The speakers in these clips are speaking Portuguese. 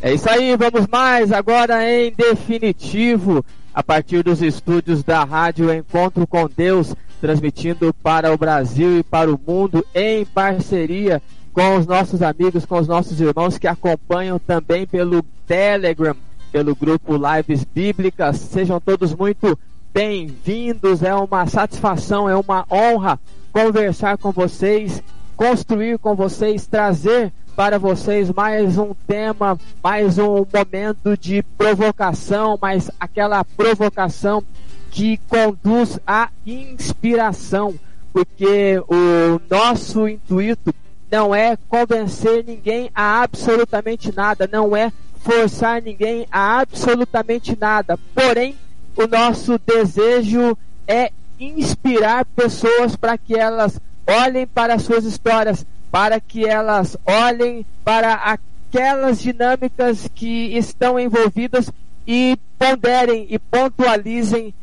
É isso aí, vamos mais agora em definitivo, a partir dos estúdios da Rádio Encontro com Deus, transmitindo para o Brasil e para o mundo em parceria com os nossos amigos, com os nossos irmãos que acompanham também pelo Telegram, pelo grupo Lives Bíblicas. Sejam todos muito bem-vindos. É uma satisfação, é uma honra conversar com vocês, construir com vocês, trazer para vocês mais um tema, mais um momento de provocação, mas aquela provocação que conduz à inspiração, porque o nosso intuito não é convencer ninguém a absolutamente nada, não é forçar ninguém a absolutamente nada. Porém, o nosso desejo é inspirar pessoas para que elas olhem para suas histórias, para que elas olhem para aquelas dinâmicas que estão envolvidas e ponderem e pontualizem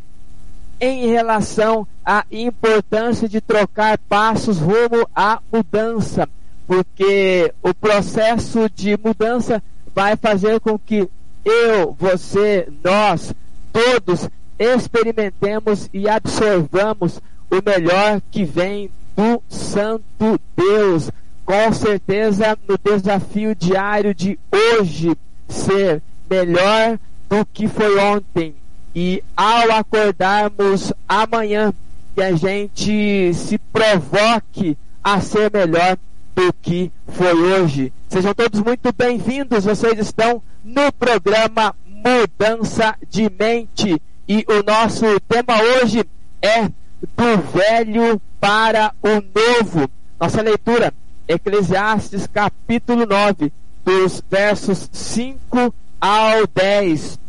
em relação à importância de trocar passos rumo à mudança, porque o processo de mudança vai fazer com que eu, você, nós, todos experimentemos e absorvamos o melhor que vem do Santo Deus. Com certeza, no desafio diário de hoje, ser melhor do que foi ontem. E ao acordarmos amanhã, que a gente se provoque a ser melhor do que foi hoje. Sejam todos muito bem-vindos. Vocês estão no programa Mudança de Mente. E o nosso tema hoje é do velho para o novo. Nossa leitura, Eclesiastes capítulo 9, dos versos 5 ao 10.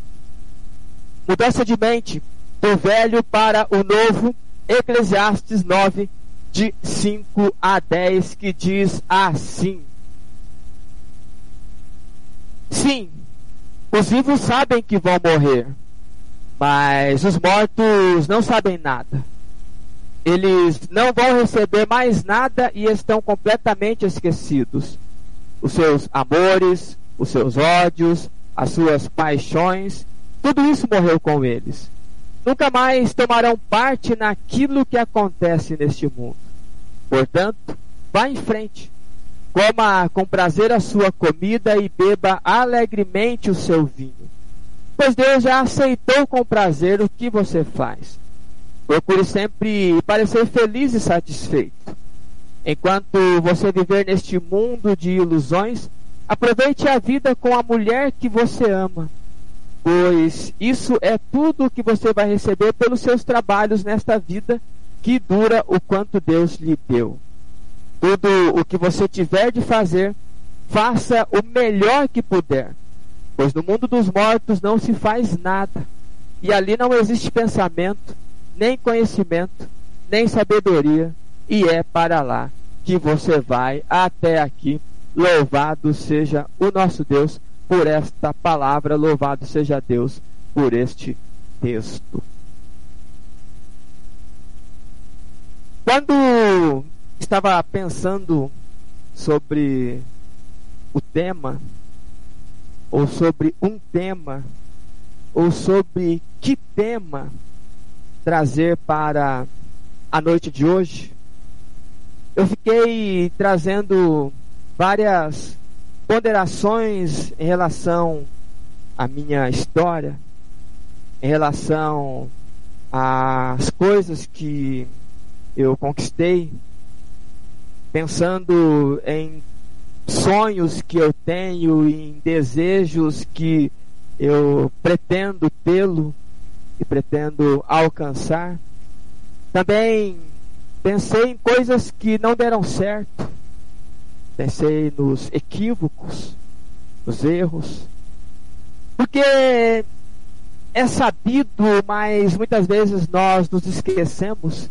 Mudança de mente, do velho para o novo, Eclesiastes 9, de 5 a 10, que diz assim: Sim, os vivos sabem que vão morrer, mas os mortos não sabem nada eles não vão receber mais nada e estão completamente esquecidos. Os seus amores, os seus ódios, as suas paixões, tudo isso morreu com eles. Nunca mais tomarão parte naquilo que acontece neste mundo. Portanto, vá em frente. Coma com prazer a sua comida e beba alegremente o seu vinho. Pois Deus já aceitou com prazer o que você faz. Procure sempre parecer feliz e satisfeito. Enquanto você viver neste mundo de ilusões, aproveite a vida com a mulher que você ama, pois isso é tudo o que você vai receber pelos seus trabalhos nesta vida que dura o quanto Deus lhe deu. Tudo o que você tiver de fazer, faça o melhor que puder, pois no mundo dos mortos não se faz nada, e ali não existe pensamento nem conhecimento, nem sabedoria, e é para lá que você vai até aqui. Louvado seja o nosso Deus por esta palavra, louvado seja Deus por este texto. Quando estava pensando sobre o tema, ou sobre um tema, ou sobre que tema trazer para a noite de hoje, eu fiquei trazendo várias ponderações em relação à minha história, em relação às coisas que eu conquistei, pensando em sonhos que eu tenho, em desejos que eu pretendo tê-lo e pretendo alcançar. Também pensei em coisas que não deram certo. Pensei nos equívocos, nos erros. Porque é sabido, mas muitas vezes nós nos esquecemos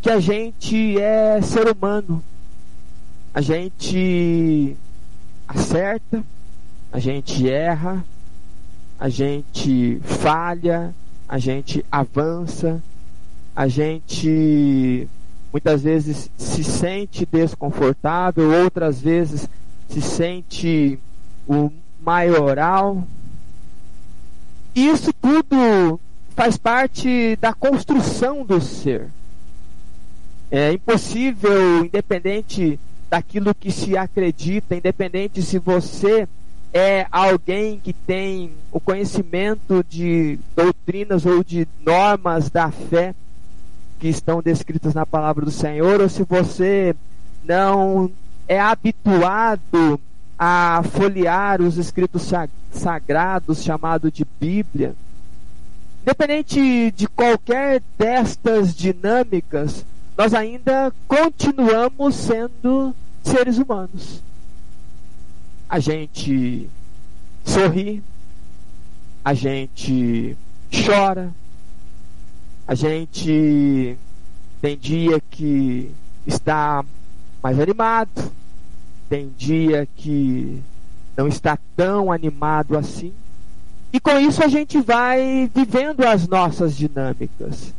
que a gente é ser humano. A gente acerta, a gente erra, a gente falha, a gente avança, a gente muitas vezes se sente desconfortável, outras vezes se sente o maioral. Isso tudo faz parte da construção do ser. É impossível, independente daquilo que se acredita, independente se você é alguém que tem o conhecimento de doutrinas ou de normas da fé que estão descritas na palavra do Senhor, ou se você não é habituado a folhear os escritos sagrados, chamado de Bíblia. Independente de qualquer destas dinâmicas, nós ainda continuamos sendo seres humanos. A gente sorri, a gente chora, a gente tem dia que está mais animado, tem dia que não está tão animado assim. E com isso a gente vai vivendo as nossas dinâmicas.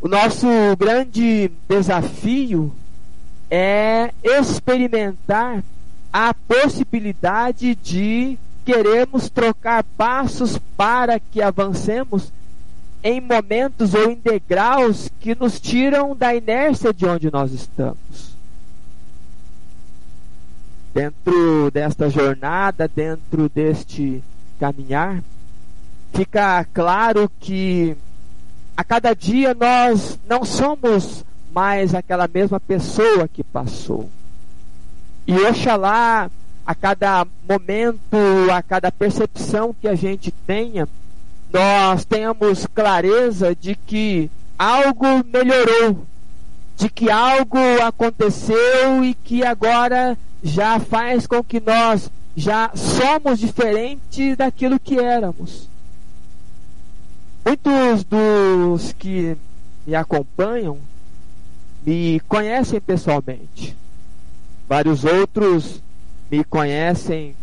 O nosso grande desafio é experimentar a possibilidade de queremos trocar passos para que avancemos em momentos ou em degraus que nos tiram da inércia de onde nós estamos. Dentro desta jornada, dentro deste caminhar, fica claro que a cada dia nós não somos mais aquela mesma pessoa que passou. E oxalá a cada momento, a cada percepção que a gente tenha, nós tenhamos clareza de que algo melhorou, de que algo aconteceu e que agora já faz com que nós já somos diferentes daquilo que éramos. Muitos dos que me acompanham me conhecem pessoalmente. Vários outros me conhecem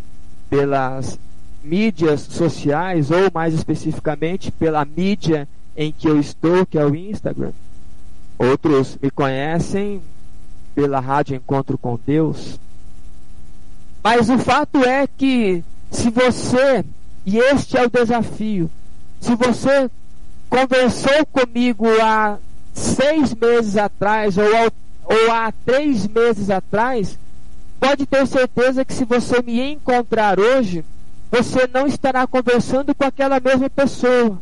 pelas mídias sociais, ou mais especificamente pela mídia em que eu estou, que é o Instagram. Outros me conhecem pela Rádio Encontro com Deus. Mas o fato é que se você, e este é o desafio, se você conversou comigo há seis meses atrás ou, ou há três meses atrás, pode ter certeza que se você me encontrar hoje, você não estará conversando com aquela mesma pessoa.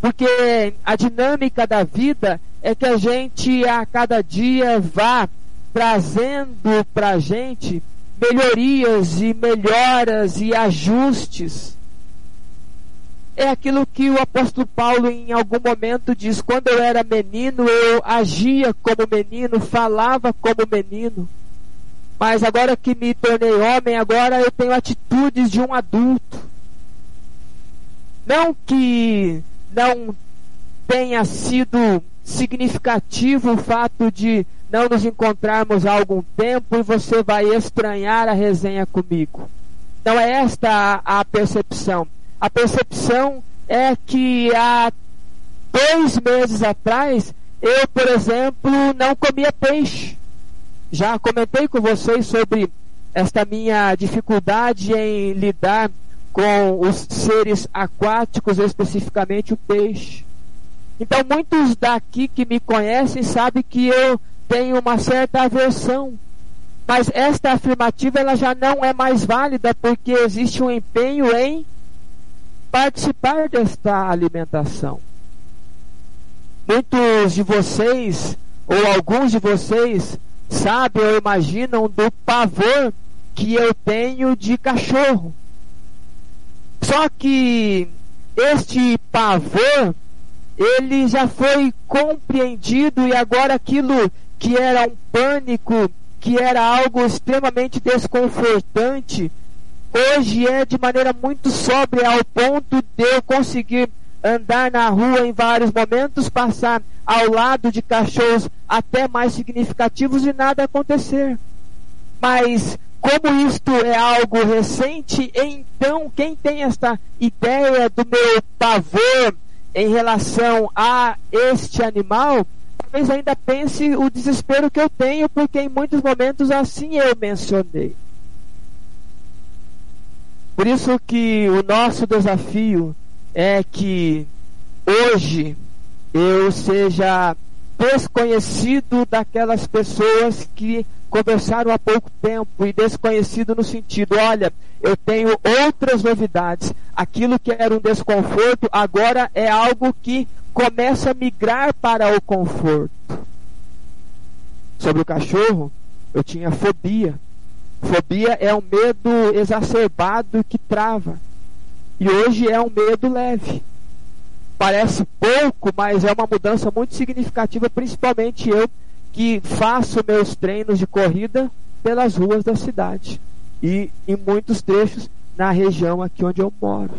Porque a dinâmica da vida é que a gente a cada dia vá trazendo para a gente melhorias e melhoras e ajustes. É aquilo que o apóstolo Paulo em algum momento diz: quando eu era menino, eu agia como menino, falava como menino. Mas agora que me tornei homem, agora eu tenho atitudes de um adulto. Não que não tenha sido significativo o fato de não nos encontrarmos há algum tempo e você vai estranhar a resenha comigo. Não é esta a, a percepção. A percepção é que há dois meses atrás eu, por exemplo, não comia peixe. Já comentei com vocês sobre esta minha dificuldade em lidar com os seres aquáticos, especificamente o peixe. Então, muitos daqui que me conhecem sabem que eu tenho uma certa aversão. Mas esta afirmativa ela já não é mais válida porque existe um empenho em participar desta alimentação. Muitos de vocês, ou alguns de vocês, sabem ou imaginam do pavor que eu tenho de cachorro. Só que este pavor, ele já foi compreendido e agora aquilo que era um pânico, que era algo extremamente desconfortante, hoje é de maneira muito sóbria ao ponto de eu conseguir andar na rua em vários momentos, passar ao lado de cachorros até mais significativos e nada acontecer. Mas como isto é algo recente, então quem tem esta ideia do meu pavor em relação a este animal, talvez ainda pense o desespero que eu tenho, porque em muitos momentos assim eu mencionei. Por isso que o nosso desafio é que hoje eu seja desconhecido daquelas pessoas que conversaram há pouco tempo e desconhecido no sentido, olha, eu tenho outras novidades. Aquilo que era um desconforto agora é algo que começa a migrar para o conforto. Sobre o cachorro, eu tinha fobia. Fobia é um medo exacerbado que trava. E hoje é um medo leve. Parece pouco, mas é uma mudança muito significativa, principalmente eu que faço meus treinos de corrida pelas ruas da cidade e em muitos trechos na região aqui onde eu moro.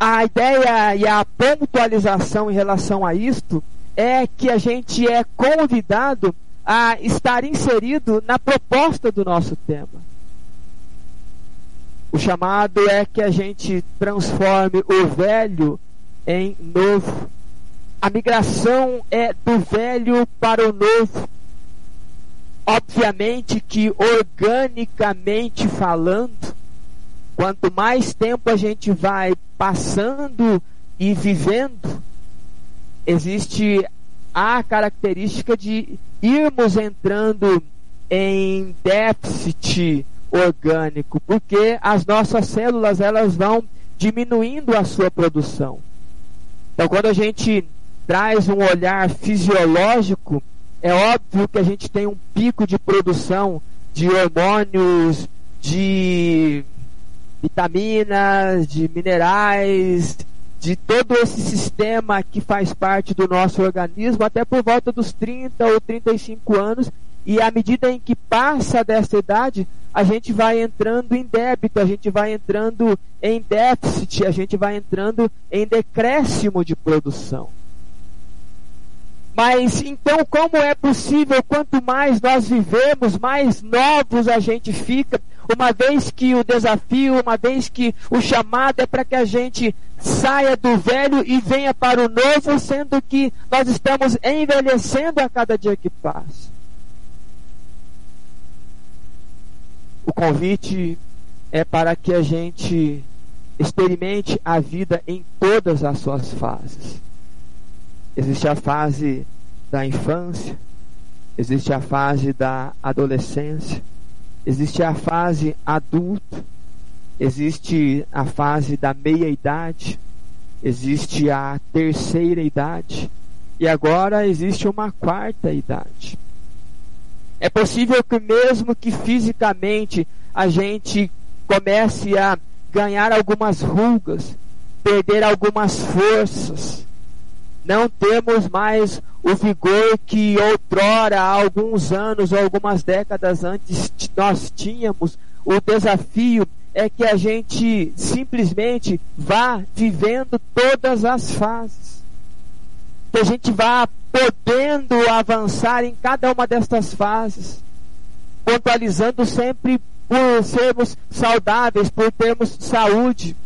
A ideia e a pontualização em relação a isto é que a gente é convidado a estar inserido na proposta do nosso tema. O chamado é que a gente transforme o velho em novo. A migração é do velho para o novo. Obviamente que organicamente falando, quanto mais tempo a gente vai passando e vivendo, existe a característica de irmos entrando em déficit orgânico, porque as nossas células elas vão diminuindo a sua produção. Então, quando a gente traz um olhar fisiológico, é óbvio que a gente tem um pico de produção de hormônios, de vitaminas, de minerais, de todo esse sistema que faz parte do nosso organismo até por volta dos 30 ou 35 anos. E à medida em que passa dessa idade, a gente vai entrando em débito, a gente vai entrando em déficit, a gente vai entrando em decréscimo de produção. Mas então, como é possível, quanto mais nós vivemos, mais novos a gente fica, uma vez que o desafio, uma vez que o chamado é para que a gente saia do velho e venha para o novo, sendo que nós estamos envelhecendo a cada dia que passa. O convite é para que a gente experimente a vida em todas as suas fases. Existe a fase da infância, existe a fase da adolescência, existe a fase adulta, existe a fase da meia-idade, existe a terceira idade e agora existe uma quarta idade. É possível que, mesmo que fisicamente a gente comece a ganhar algumas rugas, perder algumas forças, não temos mais o vigor que outrora, há alguns anos ou algumas décadas antes, nós tínhamos. O desafio é que a gente simplesmente vá vivendo todas as fases. Que a gente vá podendo avançar em cada uma destas fases, pontualizando sempre por sermos saudáveis, por termos saúde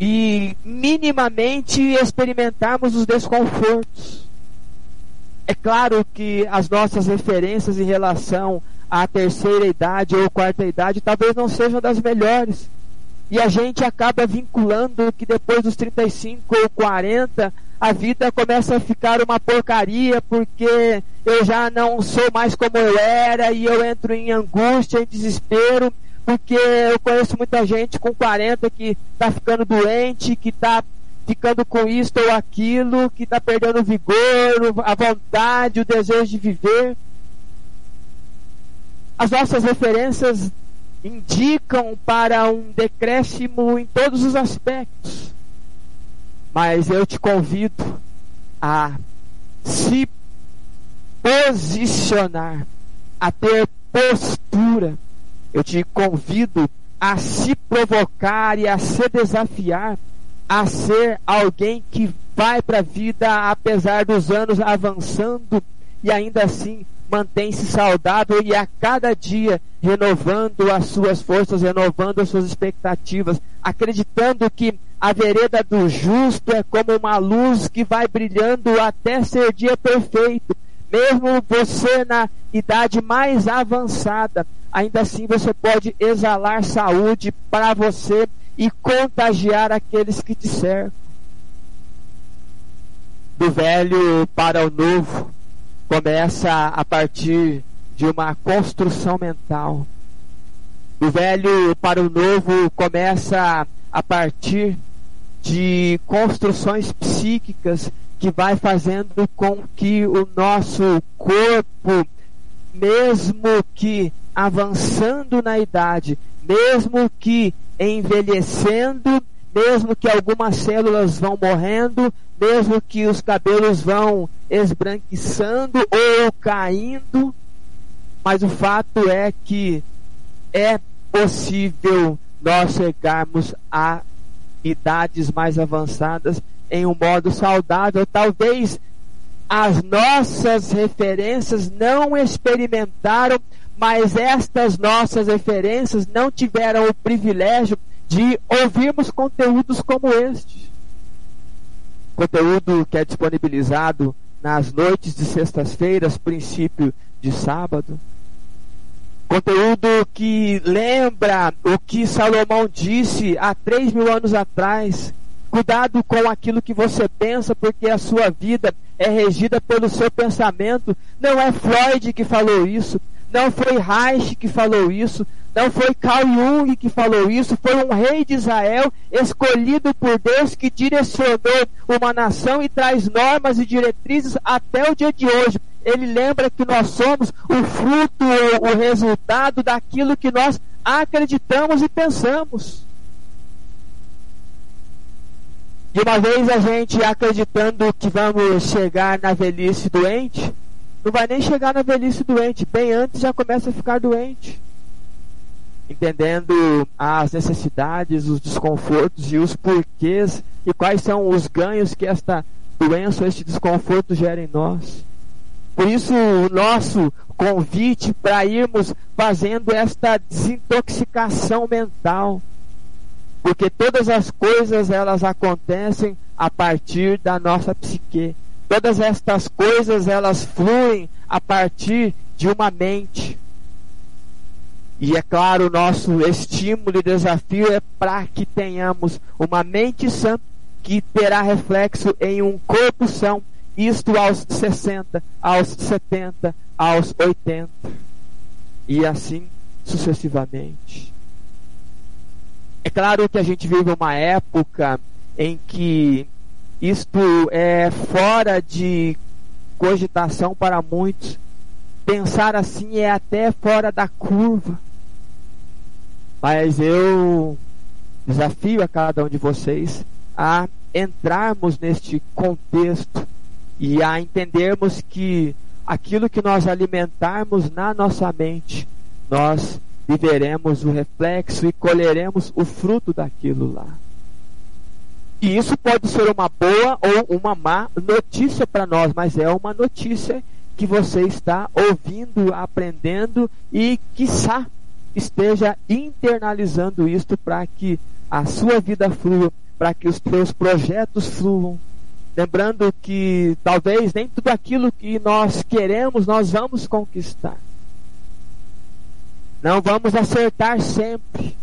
e minimamente experimentarmos os desconfortos. É claro que as nossas referências em relação à terceira idade ou quarta idade talvez não sejam das melhores. E a gente acaba vinculando que depois dos 35 ou 40 a vida começa a ficar uma porcaria porque eu já não sou mais como eu era e eu entro em angústia, em desespero, porque eu conheço muita gente com 40 que está ficando doente, que está ficando com isso ou aquilo, que está perdendo o vigor, a vontade, o desejo de viver. As nossas referências indicam para um decréscimo em todos os aspectos. Mas eu te convido a se posicionar, a ter postura. Eu te convido a se provocar e a se desafiar a ser alguém que vai para a vida apesar dos anos avançando e ainda assim mantém-se saudável e a cada dia renovando as suas forças, renovando as suas expectativas, acreditando que a vereda do justo é como uma luz que vai brilhando até ser dia perfeito. Mesmo você na idade mais avançada, ainda assim você pode exalar saúde para você e contagiar aqueles que te cercam. Do velho para o novo começa a partir de uma construção mental. Do velho para o novo começa a partir de construções psíquicas que vai fazendo com que o nosso corpo, mesmo que avançando na idade, mesmo que envelhecendo, mesmo que algumas células vão morrendo, mesmo que os cabelos vão esbranquiçando ou caindo, mas o fato é que é possível nós chegarmos a idades mais avançadas em um modo saudável. Talvez as nossas referências não experimentaram, mas estas nossas referências não tiveram o privilégio de ouvirmos conteúdos como este. Conteúdo que é disponibilizado nas noites de sextas-feiras, princípio de sábado. Conteúdo que lembra o que Salomão disse há três mil anos atrás. Cuidado com aquilo que você pensa, porque a sua vida é regida pelo seu pensamento. Não é Freud que falou isso, não foi Reich que falou isso, não foi Carl Jung que falou isso, foi um rei de Israel escolhido por Deus que direcionou uma nação e traz normas e diretrizes até o dia de hoje. Ele lembra que nós somos o fruto, o resultado daquilo que nós acreditamos e pensamos. E uma vez a gente acreditando que vamos chegar na velhice doente, não vai nem chegar na velhice doente, bem antes já começa a ficar doente. Entendendo as necessidades, os desconfortos e os porquês e quais são os ganhos que esta doença, este desconforto gera em nós. Por isso, o nosso convite para irmos fazendo esta desintoxicação mental porque todas as coisas elas acontecem a partir da nossa psique. Todas estas coisas elas fluem a partir de uma mente. E é claro, o nosso estímulo e desafio é para que tenhamos uma mente sã que terá reflexo em um corpo são, isto aos 60, aos 70, aos 80 e assim sucessivamente. É claro que a gente vive uma época em que isto é fora de cogitação para muitos. Pensar assim é até fora da curva. Mas eu desafio a cada um de vocês a entrarmos neste contexto e a entendermos que aquilo que nós alimentarmos na nossa mente, nós viveremos o reflexo e colheremos o fruto daquilo lá. E isso pode ser uma boa ou uma má notícia para nós, mas é uma notícia que você está ouvindo, aprendendo e, quiçá, esteja internalizando isto para que a sua vida flua, para que os seus projetos fluam. Lembrando que talvez nem tudo aquilo que nós queremos nós vamos conquistar. Não vamos acertar sempre,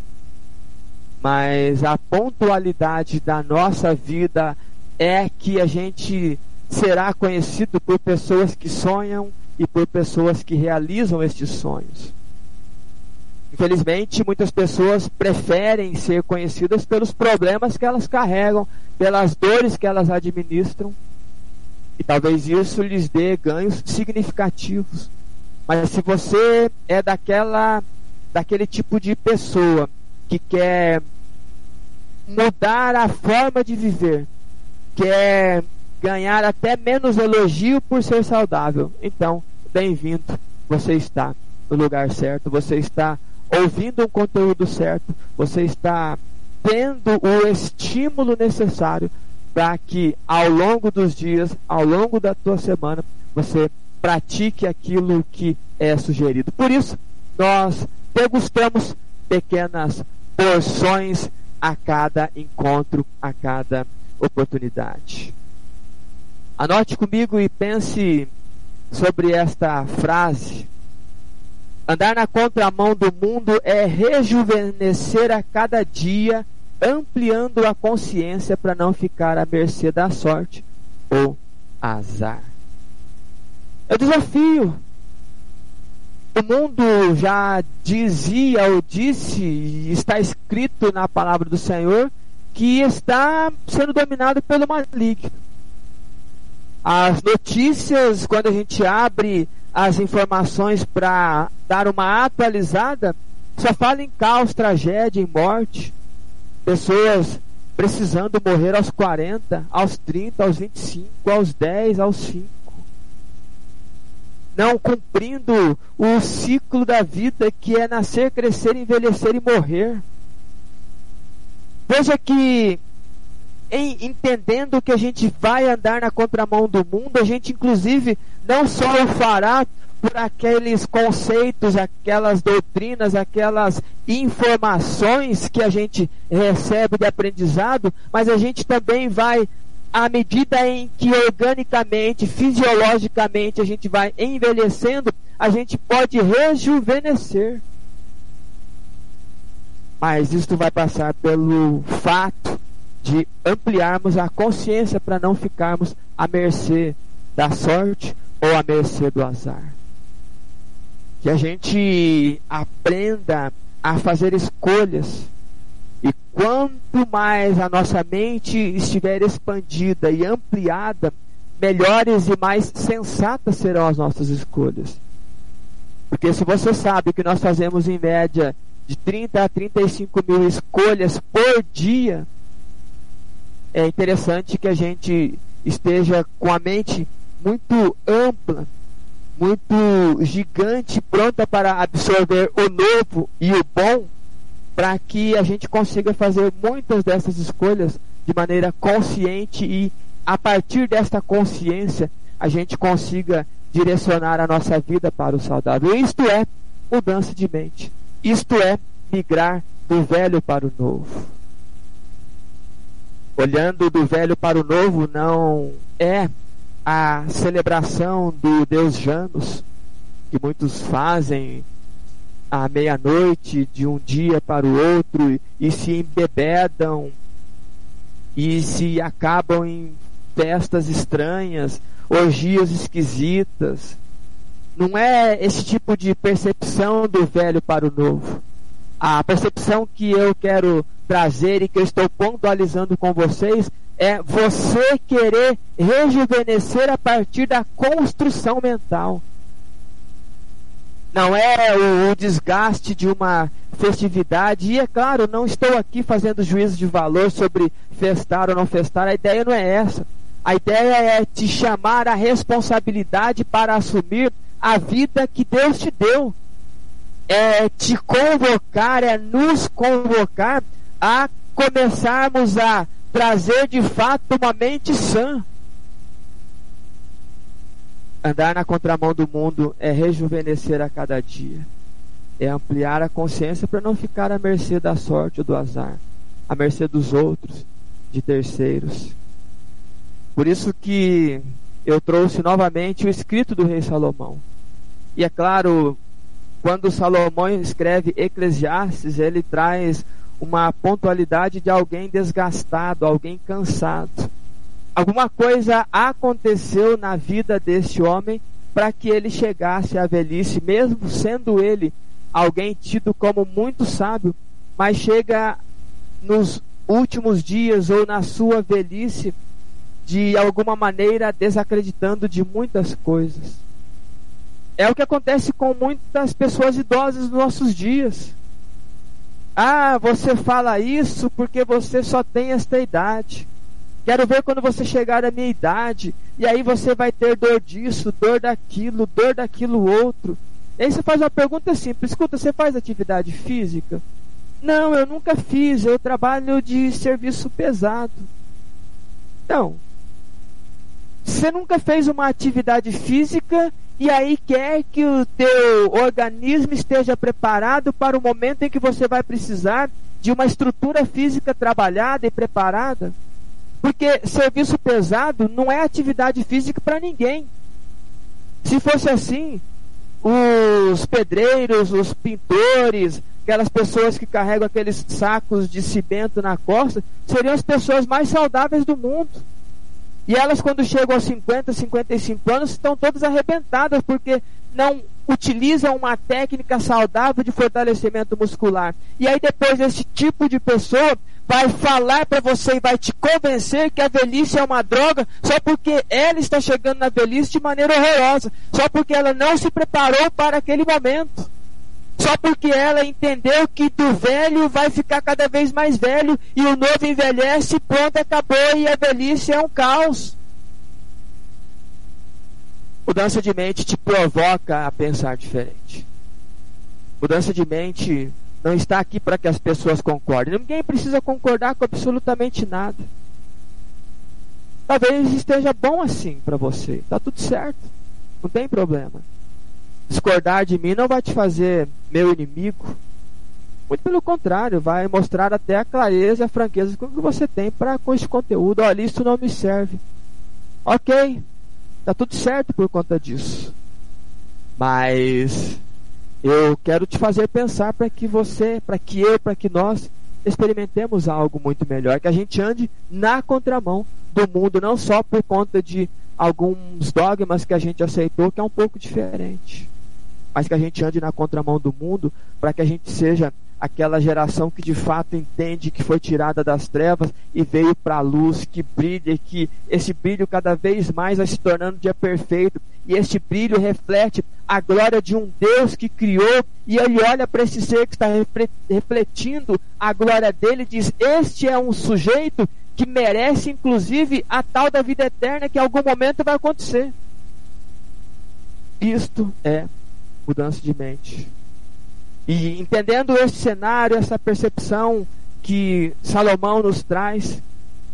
mas a pontualidade da nossa vida é que a gente será conhecido por pessoas que sonham e por pessoas que realizam estes sonhos. Infelizmente, muitas pessoas preferem ser conhecidas pelos problemas que elas carregam, pelas dores que elas administram, e talvez isso lhes dê ganhos significativos. Mas se você é daquela daquele tipo de pessoa que quer mudar a forma de viver, quer ganhar até menos elogio por ser saudável, então, bem-vindo. Você está no lugar certo, você está ouvindo um conteúdo certo, você está tendo o estímulo necessário para que ao longo dos dias, ao longo da tua semana, você pratique aquilo que é sugerido. Por isso, nós degustamos pequenas porções a cada encontro, a cada oportunidade. Anote comigo e pense sobre esta frase. Andar na contramão do mundo é rejuvenescer a cada dia, ampliando a consciência para não ficar à mercê da sorte ou azar. O desafio. O mundo já dizia ou disse, está escrito na palavra do Senhor, que está sendo dominado pelo maligno. As notícias, quando a gente abre as informações para dar uma atualizada, só fala em caos, tragédia, em morte. Pessoas precisando morrer aos 40, aos 30, aos 25, aos 10, aos 5. Não cumprindo o ciclo da vida que é nascer, crescer, envelhecer e morrer. Veja que em, entendendo que a gente vai andar na contramão do mundo, a gente inclusive não só o fará por aqueles conceitos, aquelas doutrinas, aquelas informações que a gente recebe de aprendizado, mas a gente também vai, à medida em que organicamente, fisiologicamente a gente vai envelhecendo, a gente pode rejuvenescer. Mas isto vai passar pelo fato de ampliarmos a consciência para não ficarmos à mercê da sorte ou à mercê do azar. Que a gente aprenda a fazer escolhas. E quanto mais a nossa mente estiver expandida e ampliada, melhores e mais sensatas serão as nossas escolhas. Porque se você sabe que nós fazemos em média de 30 a 35 mil escolhas por dia, é interessante que a gente esteja com a mente muito ampla, muito gigante, pronta para absorver o novo e o bom, para que a gente consiga fazer muitas dessas escolhas de maneira consciente e a partir desta consciência a gente consiga direcionar a nossa vida para o saudável. Isto é mudança de mente. Isto é migrar do velho para o novo olhando do velho para o novo, não é a celebração do Deus Janus, que muitos fazem à meia-noite, de um dia para o outro, e se embebedam e se acabam em festas estranhas, orgias esquisitas. Não é esse tipo de percepção do velho para o novo. A percepção que eu quero trazer e que eu estou pontualizando com vocês é você querer rejuvenescer a partir da construção mental. Não é o, o, desgaste de uma festividade. E é claro, não estou aqui fazendo juízo de valor sobre festar ou não festar. A ideia não é essa. A ideia é te chamar a responsabilidade para assumir a vida que Deus te deu. É te convocar, é nos convocar a começarmos a trazer de fato uma mente sã. Andar na contramão do mundo é rejuvenescer a cada dia, é ampliar a consciência para não ficar à mercê da sorte ou do azar, à mercê dos outros, de terceiros. Por isso que eu trouxe novamente o escrito do rei Salomão. E é claro, quando Salomão escreve Eclesiastes, ele traz uma pontualidade de alguém desgastado, alguém cansado. Alguma coisa aconteceu na vida deste homem para que ele chegasse à velhice, mesmo sendo ele alguém tido como muito sábio, mas chega nos últimos dias ou na sua velhice de alguma maneira desacreditando de muitas coisas. É o que acontece com muitas pessoas idosas nos nossos dias. Ah, você fala isso porque você só tem esta idade. Quero ver quando você chegar à minha idade. E aí você vai ter dor disso, dor daquilo, dor daquilo outro. E aí você faz uma pergunta simples: escuta, você faz atividade física? Não, eu nunca fiz. Eu trabalho de serviço pesado. Não. Você nunca fez uma atividade física e aí quer que o teu organismo esteja preparado para o momento em que você vai precisar de uma estrutura física trabalhada e preparada. Porque serviço pesado não é atividade física para ninguém. Se fosse assim, os pedreiros, os pintores, aquelas pessoas que carregam aqueles sacos de cimento na costa, seriam as pessoas mais saudáveis do mundo. E elas, quando chegam aos 50, 55 anos, estão todas arrebentadas porque não utilizam uma técnica saudável de fortalecimento muscular. E aí, depois, esse tipo de pessoa vai falar para você e vai te convencer que a velhice é uma droga só porque ela está chegando na velhice de maneira horrorosa, só porque ela não se preparou para aquele momento. Só porque ela entendeu que do velho vai ficar cada vez mais velho e o novo envelhece, pronto, acabou e a velhice é um caos. Mudança de mente te provoca a pensar diferente. Mudança de mente não está aqui para que as pessoas concordem. Ninguém precisa concordar com absolutamente nada. Talvez esteja bom assim para você. Está tudo certo. Não tem problema discordar de mim não vai te fazer meu inimigo. Muito pelo contrário, vai mostrar até a clareza e a franqueza que você tem para com esse conteúdo. Olha, isso não me serve. Ok, tá tudo certo por conta disso. Mas eu quero te fazer pensar para que você, para que eu, para que nós experimentemos algo muito melhor, que a gente ande na contramão do mundo, não só por conta de alguns dogmas que a gente aceitou, que é um pouco diferente mas que a gente ande na contramão do mundo, para que a gente seja aquela geração que de fato entende que foi tirada das trevas e veio para a luz, que brilha, que esse brilho cada vez mais vai se tornando dia perfeito, e este brilho reflete a glória de um Deus que criou, e ele olha para esse ser que está refletindo a glória dele e diz: Este é um sujeito que merece, inclusive, a tal da vida eterna que em algum momento vai acontecer. Isto é mudança de mente. E entendendo esse cenário, essa percepção que Salomão nos traz,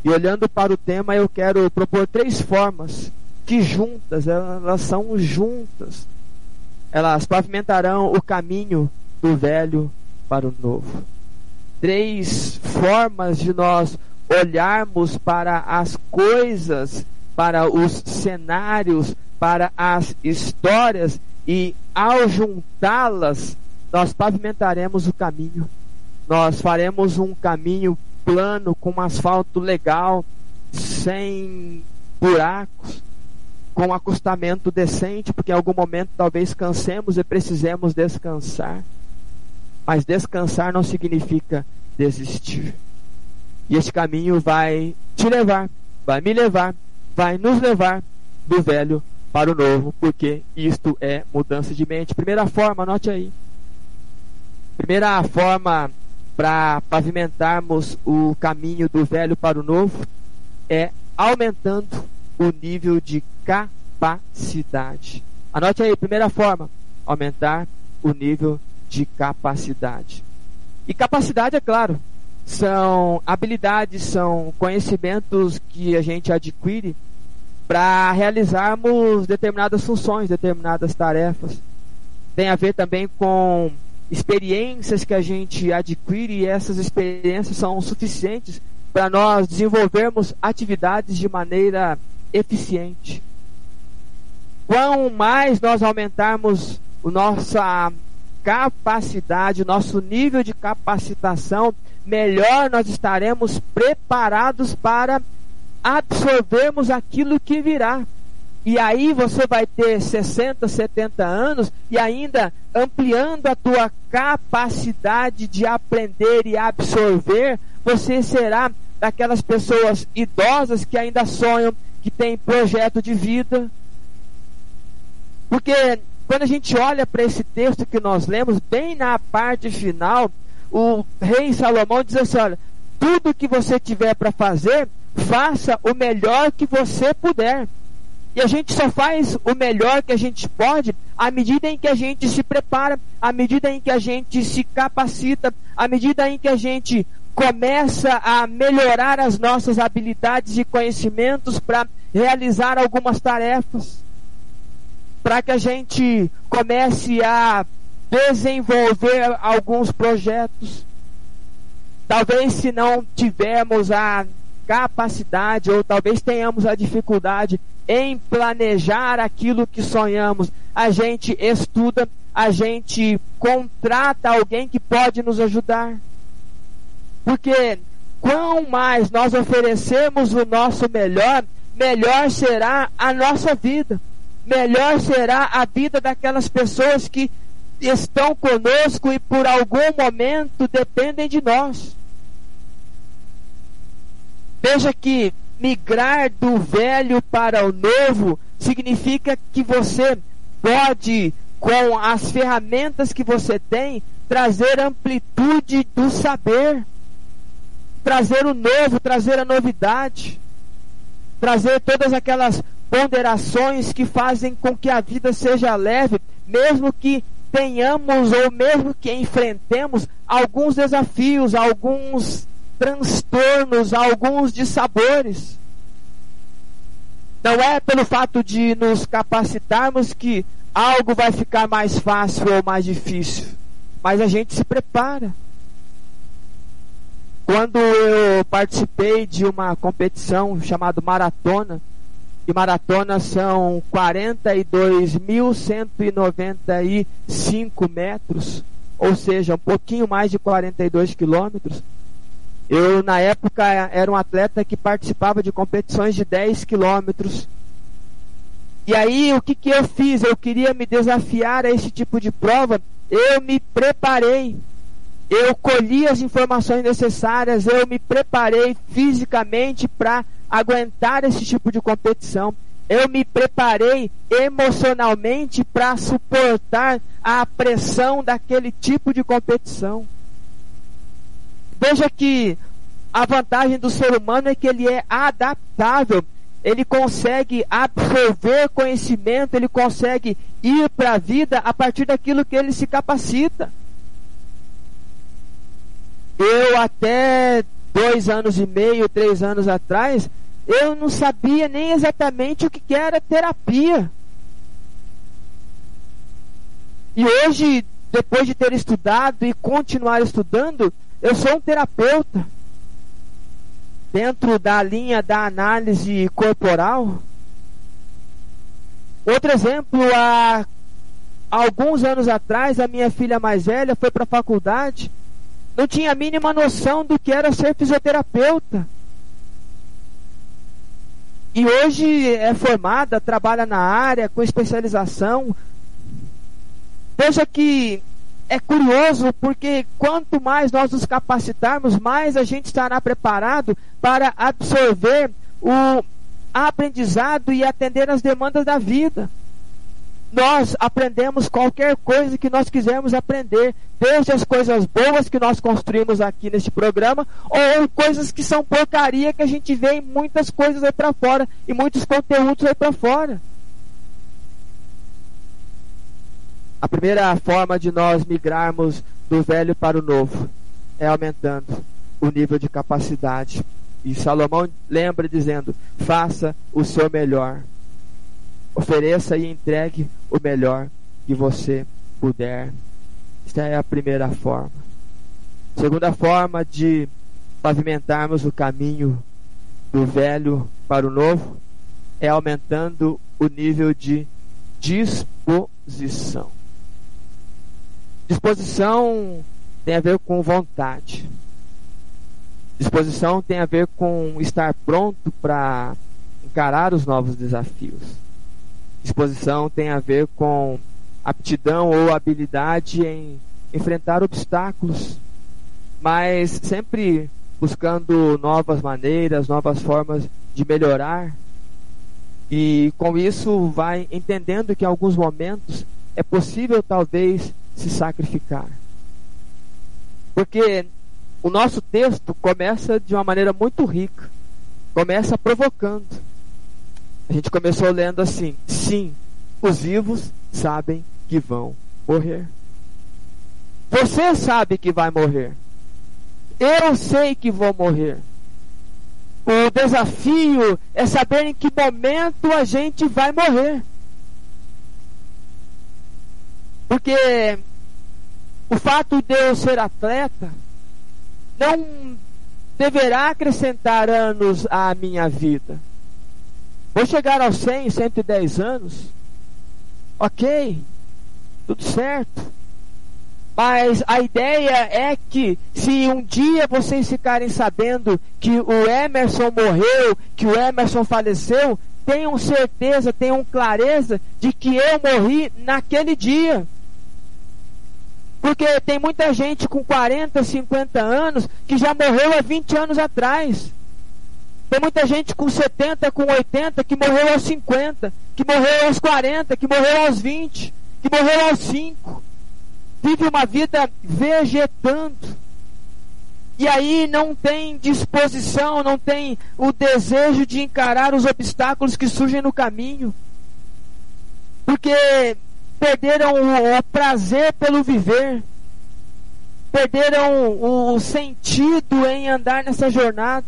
e olhando para o tema, eu quero propor três formas que juntas, elas são juntas, elas pavimentarão o caminho do velho para o novo. Três formas de nós olharmos para as coisas, para os cenários, para as histórias e ao juntá-las, nós pavimentaremos o caminho. Nós faremos um caminho plano, com um asfalto legal, sem buracos, com um acostamento decente, porque em algum momento talvez cansemos e precisemos descansar. Mas descansar não significa desistir. E esse caminho vai te levar, vai me levar, vai nos levar do velho para o novo, porque isto é mudança de mente. Primeira forma, anote aí. Primeira forma para pavimentarmos o caminho do velho para o novo é aumentando o nível de capacidade. Anote aí, primeira forma, aumentar o nível de capacidade. E capacidade, é claro, são habilidades, são conhecimentos que a gente adquire para realizarmos determinadas funções, determinadas tarefas. Tem a ver também com experiências que a gente adquire e essas experiências são suficientes para nós desenvolvermos atividades de maneira eficiente. Quanto mais nós aumentarmos a nossa capacidade, nosso nível de capacitação, melhor nós estaremos preparados para absorvermos aquilo que virá. E aí você vai ter 60, 70 anos e ainda ampliando a tua capacidade de aprender e absorver, você será daquelas pessoas idosas que ainda sonham, que têm projeto de vida. Porque quando a gente olha para esse texto que nós lemos, bem na parte final, o rei Salomão diz assim: olha, tudo que você tiver para fazer, faça o melhor que você puder. E a gente só faz o melhor que a gente pode à medida em que a gente se prepara, à medida em que a gente se capacita, à medida em que a gente começa a melhorar as nossas habilidades e conhecimentos para realizar algumas tarefas, para que a gente comece a desenvolver alguns projetos. Talvez se não tivermos a capacidade ou talvez tenhamos a dificuldade em planejar aquilo que sonhamos, a gente estuda, a gente contrata alguém que pode nos ajudar. Porque quão mais nós oferecemos o nosso melhor, melhor será a nossa vida. Melhor será a vida daquelas pessoas que estão conosco e por algum momento dependem de nós. Veja que migrar do velho para o novo significa que você pode, com as ferramentas que você tem, trazer amplitude do saber, trazer o novo, trazer a novidade, trazer todas aquelas ponderações que fazem com que a vida seja leve, mesmo que tenhamos ou mesmo que enfrentemos alguns desafios, alguns transtornos, alguns dissabores. Não é pelo fato de nos capacitarmos que algo vai ficar mais fácil ou mais difícil, mas a gente se prepara. Quando eu participei de uma competição chamada maratona, e maratona são 42.195 metros, ou seja, um pouquinho mais de 42 quilômetros. Eu, na época, era um atleta que participava de competições de 10 quilômetros. E aí, o que, que eu fiz? Eu queria me desafiar a esse tipo de prova. Eu me preparei. Eu colhi as informações necessárias. Eu me preparei fisicamente para aguentar esse tipo de competição. Eu me preparei emocionalmente para suportar a pressão daquele tipo de competição. Veja que a vantagem do ser humano é que ele é adaptável, ele consegue absorver conhecimento, ele consegue ir para a vida a partir daquilo que ele se capacita. Eu até dois anos e meio, três anos atrás, eu não sabia nem exatamente o que era terapia. E hoje, depois de ter estudado e continuar estudando, eu sou um terapeuta dentro da linha da análise corporal. Outro exemplo, há alguns anos atrás, a minha filha mais velha foi para a faculdade, não tinha a mínima noção do que era ser fisioterapeuta. E hoje é formada, trabalha na área, com especialização. Veja que é curioso porque quanto mais nós nos capacitarmos, mais a gente estará preparado para absorver o aprendizado e atender as demandas da vida. Nós aprendemos qualquer coisa que nós quisermos aprender, desde as coisas boas que nós construímos aqui neste programa, ou coisas que são porcaria que a gente vê em muitas coisas aí para fora, e muitos conteúdos aí para fora. A primeira forma de nós migrarmos do velho para o novo é aumentando o nível de capacidade. E Salomão lembra dizendo: faça o seu melhor. Ofereça e entregue o melhor que você puder. Esta é a primeira forma. Segunda forma de pavimentarmos o caminho do velho para o novo é aumentando o nível de disposição. Disposição tem a ver com vontade. Disposição tem a ver com estar pronto para encarar os novos desafios. Disposição tem a ver com aptidão ou habilidade em enfrentar obstáculos, mas sempre buscando novas maneiras, novas formas de melhorar. E com isso vai entendendo que em alguns momentos é possível talvez se sacrificar. Porque o nosso texto começa de uma maneira muito rica. Começa provocando. A gente começou lendo assim: sim, os vivos sabem que vão morrer. Você sabe que vai morrer. Eu sei que vou morrer. O desafio é saber em que momento a gente vai morrer. Porque o fato de eu ser atleta não deverá acrescentar anos à minha vida. Vou chegar aos 100, 110 anos Ok, tudo certo. Mas a ideia é que se um dia vocês ficarem sabendo que o Emerson morreu, que o Emerson faleceu, tenham certeza, tenham clareza de que eu morri naquele dia. Porque tem muita gente com 40, 50 anos que já morreu há 20 anos atrás. Tem muita gente com 70, com 80 que morreu aos 50, que morreu aos 40, que morreu aos 20, que morreu aos 5 vive uma vida vegetando. E aí não tem disposição, não tem o desejo de encarar os obstáculos que surgem no caminho. Porque perderam o, o prazer pelo viver. Perderam o, o sentido em andar nessa jornada.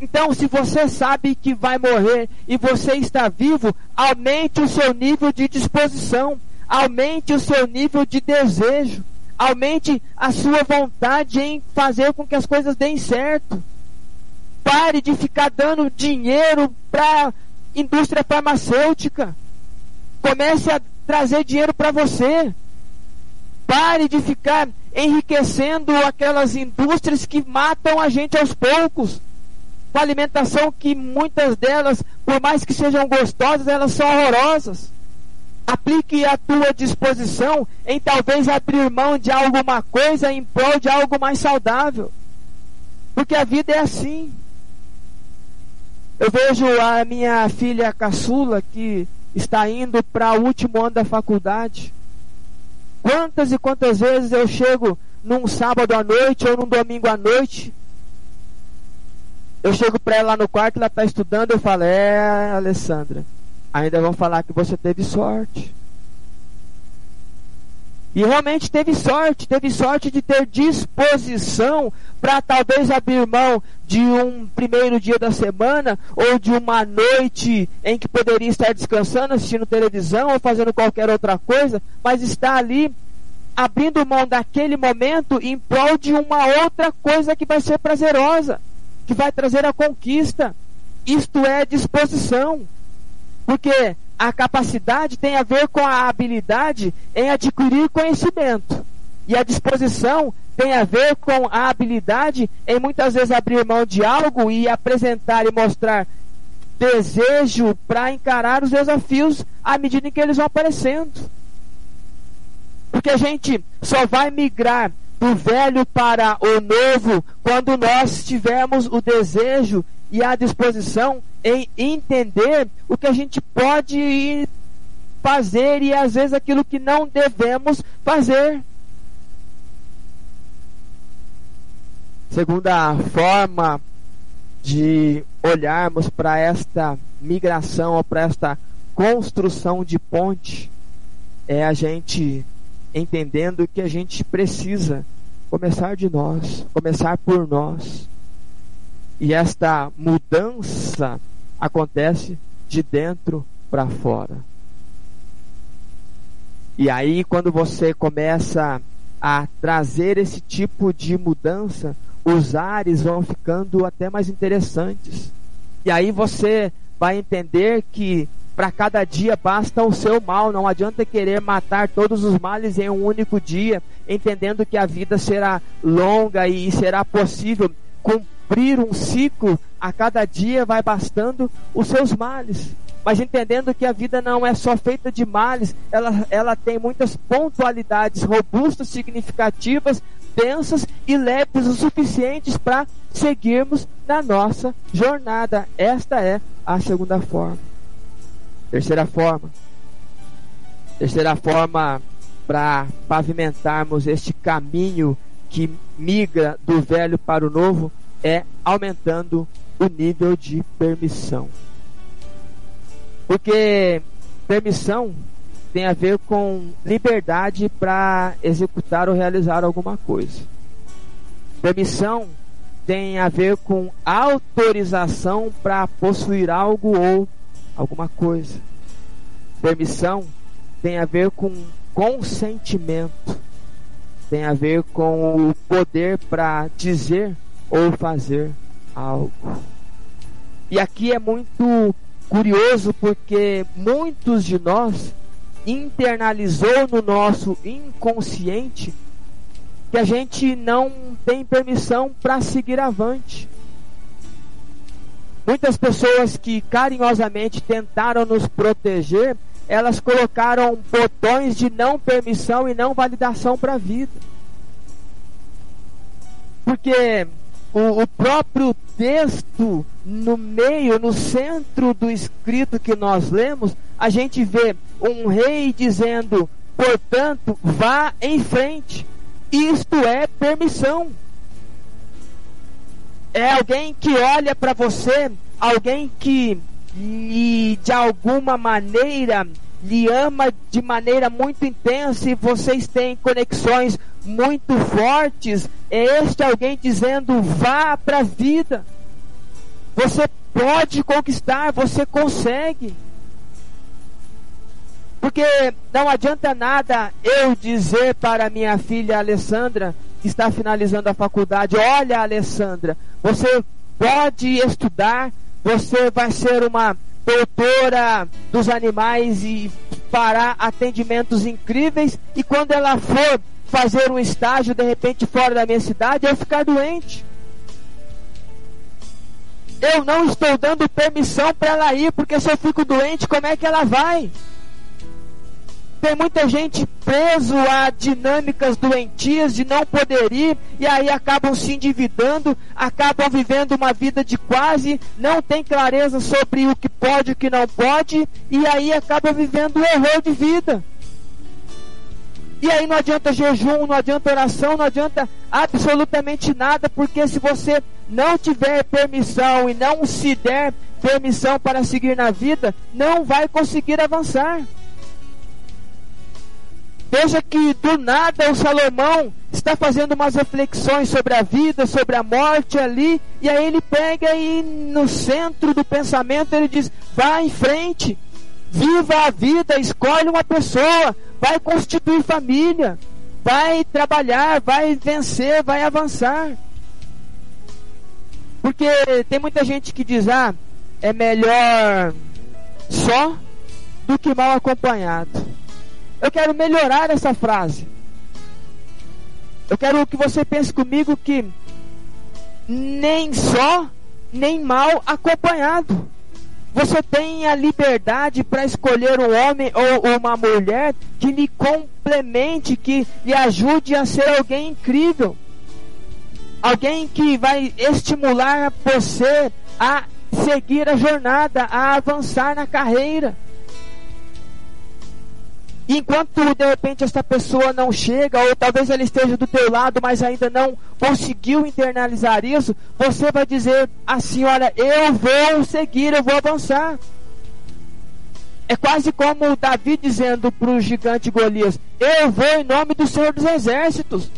Então, se você sabe que vai morrer e você está vivo, aumente o seu nível de disposição. Aumente o seu nível de desejo. Aumente a sua vontade em fazer com que as coisas deem certo. Pare de ficar dando dinheiro para indústria farmacêutica. Comece a trazer dinheiro para você. Pare de ficar enriquecendo aquelas indústrias que matam a gente aos poucos. Com alimentação que muitas delas, por mais que sejam gostosas, elas são horrorosas. Aplique a tua disposição em talvez abrir mão de alguma coisa em prol de algo mais saudável. Porque a vida é assim. Eu vejo a minha filha caçula que está indo para o último ano da faculdade. Quantas e quantas vezes eu chego num sábado à noite ou num domingo à noite. Eu chego para ela lá no quarto, ela está estudando, eu falo, é, Alessandra, ainda vão falar que você teve sorte. E realmente teve sorte, teve sorte de ter disposição para talvez abrir mão de um primeiro dia da semana ou de uma noite em que poderia estar descansando, assistindo televisão ou fazendo qualquer outra coisa, mas está ali abrindo mão daquele momento em prol de uma outra coisa que vai ser prazerosa, que vai trazer a conquista. Isto é disposição. Porque a capacidade tem a ver com a habilidade em adquirir conhecimento. E a disposição tem a ver com a habilidade em muitas vezes abrir mão de algo e apresentar e mostrar desejo para encarar os desafios à medida em que eles vão aparecendo. Porque a gente só vai migrar do velho para o novo quando nós tivermos o desejo e a disposição em entender o que a gente pode fazer e às vezes aquilo que não devemos fazer. Segunda forma de olharmos para esta migração ou para esta construção de ponte é a gente entendendo que a gente precisa começar de nós, começar por nós. E esta mudança acontece de dentro para fora. E aí, quando você começa a trazer esse tipo de mudança, os ares vão ficando até mais interessantes. E aí você vai entender que para cada dia basta o seu mal, não adianta querer matar todos os males em um único dia, entendendo que a vida será longa e será possível cumprir cumprir um ciclo, a cada dia vai bastando os seus males. Mas entendendo que a vida não é só feita de males, ela, ela tem muitas pontualidades robustas, significativas, densas e leves o suficientes para seguirmos na nossa jornada. Esta é a segunda forma. Terceira forma. Terceira forma para pavimentarmos este caminho que migra do velho para o novo é aumentando o nível de permissão. Porque permissão tem a ver com liberdade para executar ou realizar alguma coisa. Permissão tem a ver com autorização para possuir algo ou alguma coisa. Permissão tem a ver com consentimento, tem a ver com o poder para dizer ou fazer algo. E aqui é muito curioso porque muitos de nós internalizou no nosso inconsciente que a gente não tem permissão para seguir avante. Muitas pessoas que carinhosamente tentaram nos proteger, elas colocaram botões de não permissão e não validação para a vida. Porque o, o, próprio texto, no meio, no centro do escrito que nós lemos, a gente vê um rei dizendo, portanto, vá em frente. Isto é permissão é alguém que olha para você, alguém que lhe, de alguma maneira lhe ama de maneira muito intensa e vocês têm conexões muito fortes. É este alguém dizendo: vá para a vida. Você pode conquistar, você consegue. Porque não adianta nada eu dizer para minha filha Alessandra, que está finalizando a faculdade: olha, Alessandra, você pode estudar, você vai ser uma doutora dos animais e fará atendimentos incríveis. E quando ela for fazer um estágio de repente fora da minha cidade, eu ficar doente. Eu não estou dando permissão para ela ir, porque se eu fico doente, como é que ela vai? Tem muita gente preso a dinâmicas doentias de não poder ir e aí acabam se endividando, acabam vivendo uma vida de quase, não tem clareza sobre o que pode e o que não pode e aí acabam vivendo um erro de vida. E aí não adianta jejum, não adianta oração, não adianta absolutamente nada, porque se você não tiver permissão e não se der permissão para seguir na vida, não vai conseguir avançar. Veja que do nada o Salomão está fazendo umas reflexões sobre a vida, sobre a morte ali, e aí ele pega e no centro do pensamento ele diz: vá em frente, viva a vida, escolhe uma pessoa, vai constituir família, vai trabalhar, vai vencer, vai avançar. Porque tem muita gente que diz: ah, é melhor só do que mal acompanhado. Eu quero melhorar essa frase. Eu quero que você pense comigo que nem só, nem mal acompanhado. Você tem a liberdade para escolher um homem ou uma mulher que lhe complemente, que lhe ajude a ser alguém incrível. Alguém que vai estimular você a seguir a jornada, a avançar na carreira. Enquanto de repente essa pessoa não chega, ou talvez ela esteja do teu lado, mas ainda não conseguiu internalizar isso, você vai dizer assim: olha, eu vou seguir, eu vou avançar. É quase como Davi dizendo para o gigante Golias: Eu vou em nome do Senhor dos Exércitos.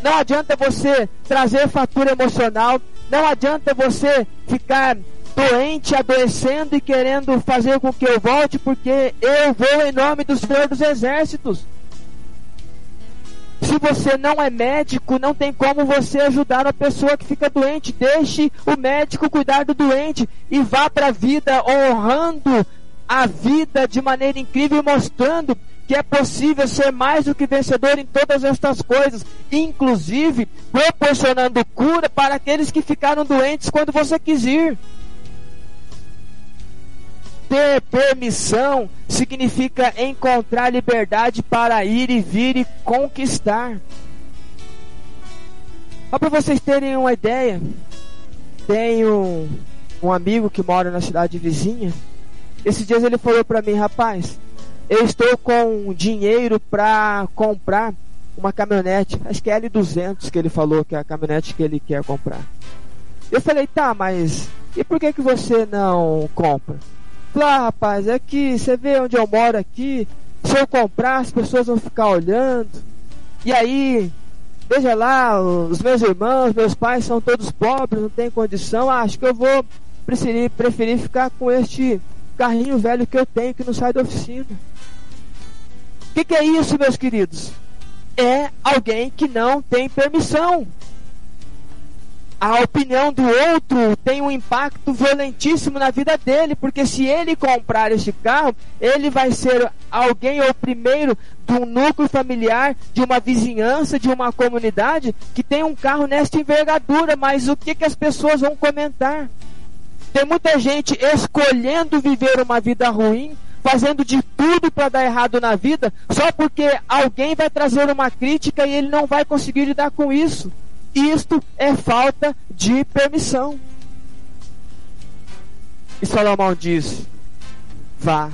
Não adianta você trazer fatura emocional, não adianta você ficar doente, adoecendo e querendo fazer com que eu volte, porque eu vou em nome do Senhor dos Exércitos. Se você não é médico, não tem como você ajudar uma pessoa que fica doente. Deixe o médico cuidar do doente e vá para a vida honrando a vida de maneira incrível, mostrando que é possível ser mais do que vencedor em todas estas coisas, inclusive proporcionando cura para aqueles que ficaram doentes quando você quis ir. Ter permissão significa encontrar liberdade para ir e vir e conquistar. Só para vocês terem uma ideia, tenho um amigo que mora na cidade vizinha. Esses dias ele falou para mim, rapaz, eu estou com dinheiro para comprar uma caminhonete, acho que é L200 que ele falou que é a caminhonete que ele quer comprar. Eu falei, tá, mas e por que que você não compra? Lá, rapaz, é que você vê onde eu moro aqui. Se eu comprar, as pessoas vão ficar olhando. E aí, veja lá, os meus irmãos, meus pais são todos pobres, não tem condição. Ah, acho que eu vou preferir, preferir ficar com este carrinho velho que eu tenho que não sai da oficina. O que, que é isso, meus queridos? É alguém que não tem permissão. A opinião do outro tem um impacto violentíssimo na vida dele, porque se ele comprar este carro, ele vai ser alguém ou primeiro de um núcleo familiar, de uma vizinhança, de uma comunidade que tem um carro nesta envergadura, mas o que, que as pessoas vão comentar? Tem muita gente escolhendo viver uma vida ruim, fazendo de tudo para dar errado na vida, só porque alguém vai trazer uma crítica e ele não vai conseguir lidar com isso. Isto é falta de permissão. E Salomão diz: vá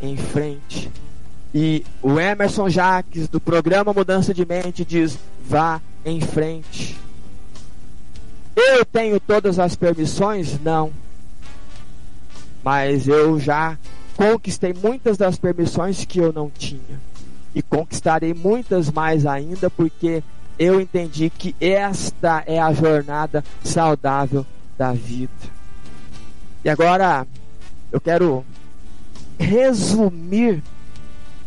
em frente. E o Emerson Jacques, do programa Mudança de Mente, diz: vá em frente. Eu tenho todas as permissões? Não. Mas eu já conquistei muitas das permissões que eu não tinha. E conquistarei muitas mais ainda, porque eu entendi que esta é a jornada saudável da vida. E agora eu quero resumir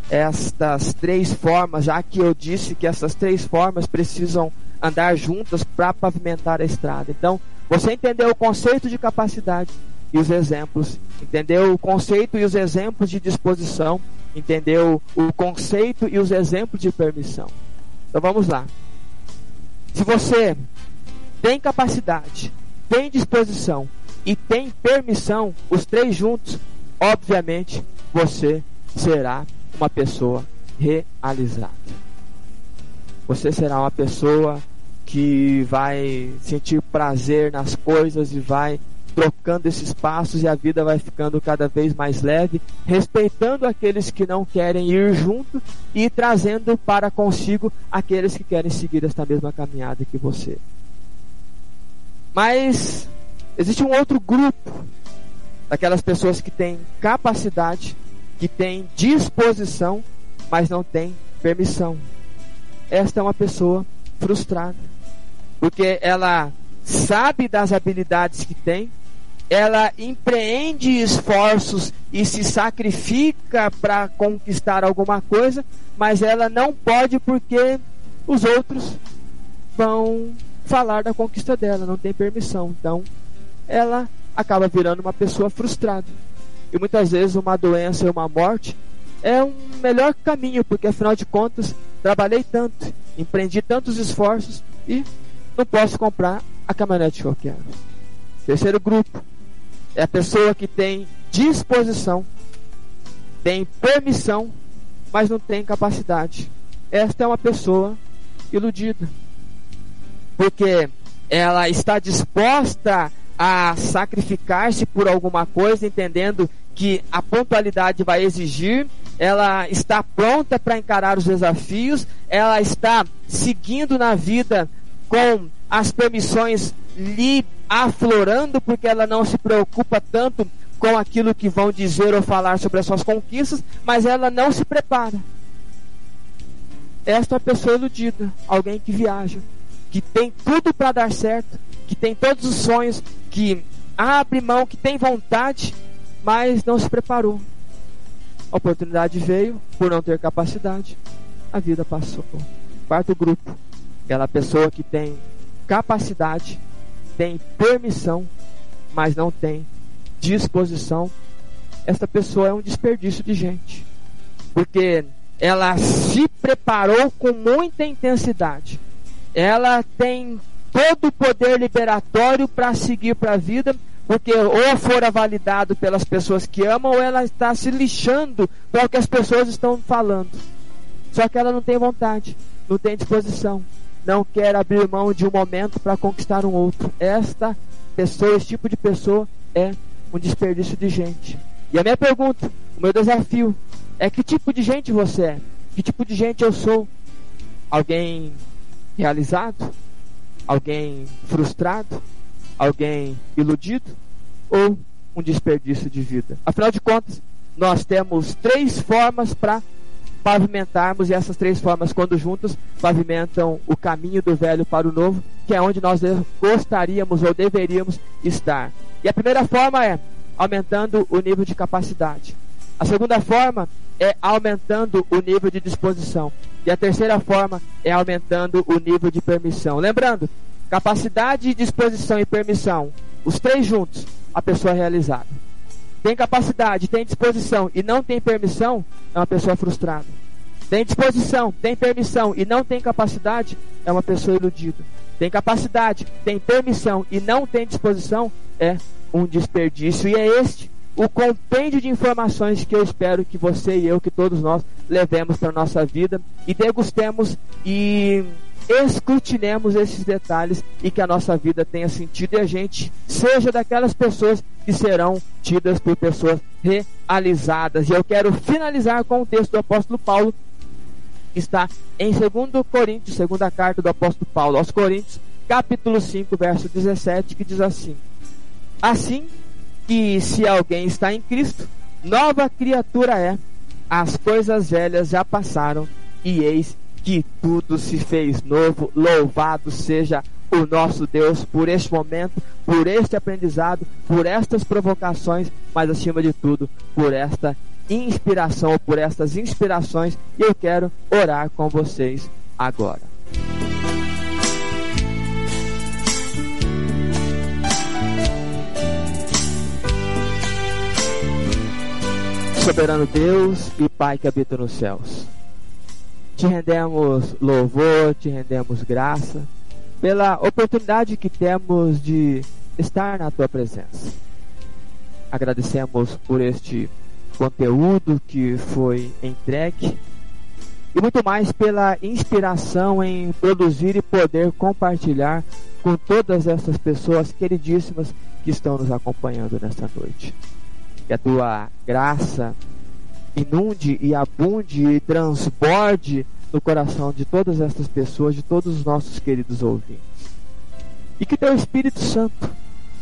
estas três formas, já que eu disse que essas três formas precisam andar juntas para pavimentar a estrada. Então, você entendeu o conceito de capacidade e os exemplos, entendeu o conceito e os exemplos de disposição, entendeu o conceito e os exemplos de permissão. Então vamos lá. Se você tem capacidade, tem disposição e tem permissão, os três juntos, obviamente você será uma pessoa realizada. Você será uma pessoa que vai sentir prazer nas coisas e vai trocando esses passos e a vida vai ficando cada vez mais leve, respeitando aqueles que não querem ir junto e trazendo para consigo aqueles que querem seguir esta mesma caminhada que você. Mas existe um outro grupo daquelas pessoas que têm capacidade, que têm disposição, mas não têm permissão. Esta é uma pessoa frustrada, porque ela sabe das habilidades que tem, ela empreende esforços e se sacrifica para conquistar alguma coisa, mas ela não pode porque os outros vão falar da conquista dela, não tem permissão. Então, ela acaba virando uma pessoa frustrada. E muitas vezes uma doença e uma morte é um melhor caminho, porque afinal de contas, trabalhei tanto, empreendi tantos esforços e não posso comprar a caminhonete que eu quero. Terceiro grupo, é a pessoa que tem disposição, tem permissão, mas não tem capacidade. Esta é uma pessoa iludida. Porque ela está disposta a sacrificar-se por alguma coisa, entendendo que a pontualidade vai exigir, ela está pronta para encarar os desafios, ela está seguindo na vida com as permissões lhe aflorando porque ela não se preocupa tanto com aquilo que vão dizer ou falar sobre as suas conquistas, mas ela não se prepara. Esta é uma pessoa iludida, alguém que viaja, que tem tudo para dar certo, que tem todos os sonhos, que abre mão, que tem vontade, mas não se preparou. A oportunidade veio por não ter capacidade, a vida passou. Quarto grupo, aquela pessoa que tem capacidade, tem permissão, mas não tem disposição, essa pessoa é um desperdício de gente. Porque ela se preparou com muita intensidade. Ela tem todo o poder liberatório para seguir para a vida, porque ou fora validado pelas pessoas que amam, ou ela está se lixando para o que as pessoas estão falando. Só que ela não tem vontade, não tem disposição não quer abrir mão de um momento para conquistar um outro. Esta pessoa, esse tipo de pessoa, é um desperdício de gente. E a minha pergunta, o meu desafio, é que tipo de gente você é? Que tipo de gente eu sou? Alguém realizado? Alguém frustrado? Alguém iludido? Ou um desperdício de vida? Afinal de contas, nós temos três formas para pavimentarmos, e essas três formas, quando juntas, pavimentam o caminho do velho para o novo, que é onde nós gostaríamos ou deveríamos estar. E a primeira forma é aumentando o nível de capacidade. A segunda forma é aumentando o nível de disposição. E a terceira forma é aumentando o nível de permissão. Lembrando, capacidade, disposição e permissão, os três juntos, a pessoa é realizada. Tem capacidade, tem disposição e não tem permissão, é uma pessoa frustrada. Tem disposição, tem permissão e não tem capacidade, é uma pessoa iludida. Tem capacidade, tem permissão e não tem disposição, é um desperdício. E é este o compêndio de informações que eu espero que você e eu, que todos nós levemos para nossa vida e degustemos e escrutinemos esses detalhes e que a nossa vida tenha sentido e a gente seja daquelas pessoas que serão tidas por pessoas realizadas. E eu quero finalizar com o texto do apóstolo Paulo, que está em 2 Coríntios, segunda carta do apóstolo Paulo aos Coríntios, capítulo 5, verso 17, que diz assim: Assim que se alguém está em Cristo, nova criatura é. As coisas velhas já passaram e eis que tudo se fez novo. Louvado seja o nosso Deus por este momento, por este aprendizado, por estas provocações, mas acima de tudo, por esta inspiração, por estas inspirações. E eu quero orar com vocês agora. Soberano Deus e Pai que habita nos céus. Te rendemos louvor, te rendemos graça pela oportunidade que temos de estar na tua presença. Agradecemos por este conteúdo que foi entregue e muito mais pela inspiração em produzir e poder compartilhar com todas essas pessoas queridíssimas que estão nos acompanhando nesta noite que a tua graça inunde e abunde e transborde no coração de todas estas pessoas, de todos os nossos queridos ouvintes. E que teu Espírito Santo,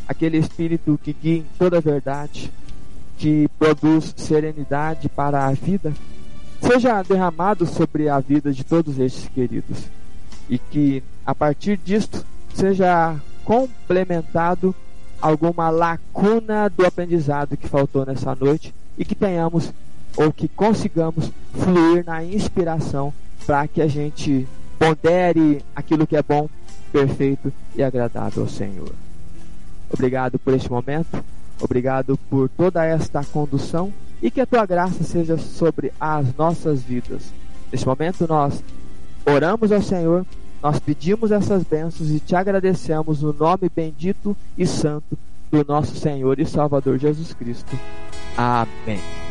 aquele Espírito que guia em toda a verdade, que produz serenidade para a vida, seja derramado sobre a vida de todos estes queridos. E que a partir disto seja complementado alguma lacuna do aprendizado que faltou nessa noite e que tenhamos ou que consigamos fluir na inspiração para que a gente pondere aquilo que é bom, perfeito e agradável ao Senhor. Obrigado por este momento, obrigado por toda esta condução e que a tua graça seja sobre as nossas vidas. Neste momento nós oramos ao Senhor nós pedimos essas bênçãos e te agradecemos no nome bendito e santo do nosso Senhor e Salvador Jesus Cristo. Amém.